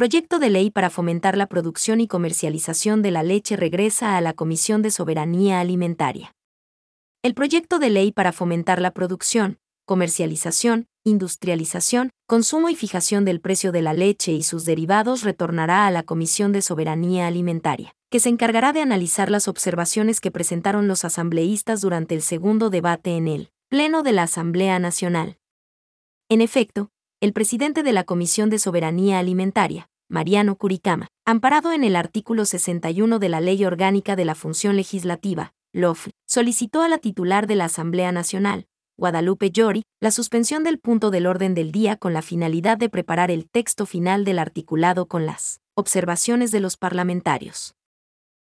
Proyecto de ley para fomentar la producción y comercialización de la leche regresa a la Comisión de Soberanía Alimentaria. El proyecto de ley para fomentar la producción, comercialización, industrialización, consumo y fijación del precio de la leche y sus derivados retornará a la Comisión de Soberanía Alimentaria, que se encargará de analizar las observaciones que presentaron los asambleístas durante el segundo debate en el Pleno de la Asamblea Nacional. En efecto, el presidente de la Comisión de Soberanía Alimentaria, Mariano Curicama, amparado en el artículo 61 de la Ley Orgánica de la Función Legislativa, LOF, solicitó a la titular de la Asamblea Nacional, Guadalupe Llori, la suspensión del punto del orden del día con la finalidad de preparar el texto final del articulado con las observaciones de los parlamentarios.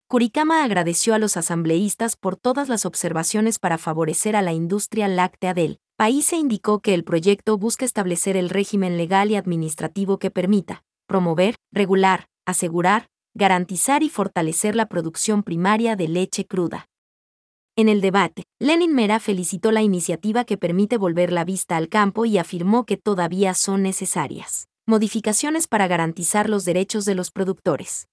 Curicama agradeció a los asambleístas por todas las observaciones para favorecer a la industria láctea del país e indicó que el proyecto busca establecer el régimen legal y administrativo que permita promover, regular, asegurar, garantizar y fortalecer la producción primaria de leche cruda. En el debate, Lenin Mera felicitó la iniciativa que permite volver la vista al campo y afirmó que todavía son necesarias modificaciones para garantizar los derechos de los productores.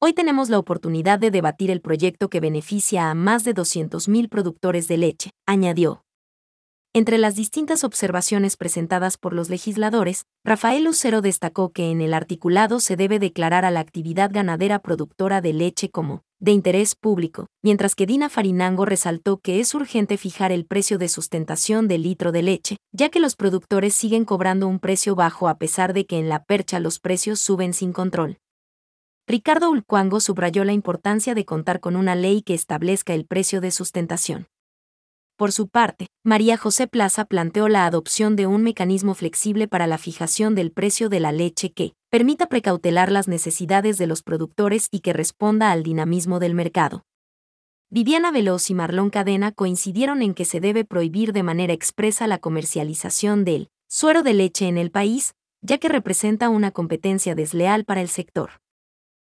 Hoy tenemos la oportunidad de debatir el proyecto que beneficia a más de 200.000 productores de leche, añadió. Entre las distintas observaciones presentadas por los legisladores, Rafael Lucero destacó que en el articulado se debe declarar a la actividad ganadera productora de leche como de interés público, mientras que Dina Farinango resaltó que es urgente fijar el precio de sustentación del litro de leche, ya que los productores siguen cobrando un precio bajo a pesar de que en la percha los precios suben sin control. Ricardo Ulcuango subrayó la importancia de contar con una ley que establezca el precio de sustentación. Por su parte, María José Plaza planteó la adopción de un mecanismo flexible para la fijación del precio de la leche que permita precautelar las necesidades de los productores y que responda al dinamismo del mercado. Viviana Veloz y Marlon Cadena coincidieron en que se debe prohibir de manera expresa la comercialización del suero de leche en el país, ya que representa una competencia desleal para el sector.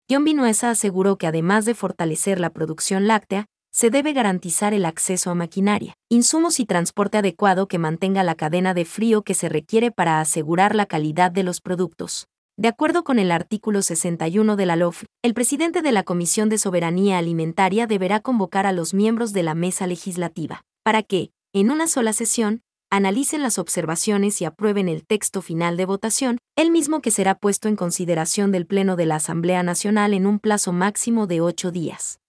John Vinuesa aseguró que además de fortalecer la producción láctea, se debe garantizar el acceso a maquinaria, insumos y transporte adecuado que mantenga la cadena de frío que se requiere para asegurar la calidad de los productos. De acuerdo con el artículo 61 de la LOF, el presidente de la Comisión de Soberanía Alimentaria deberá convocar a los miembros de la mesa legislativa, para que, en una sola sesión, analicen las observaciones y aprueben el texto final de votación, el mismo que será puesto en consideración del Pleno de la Asamblea Nacional en un plazo máximo de ocho días.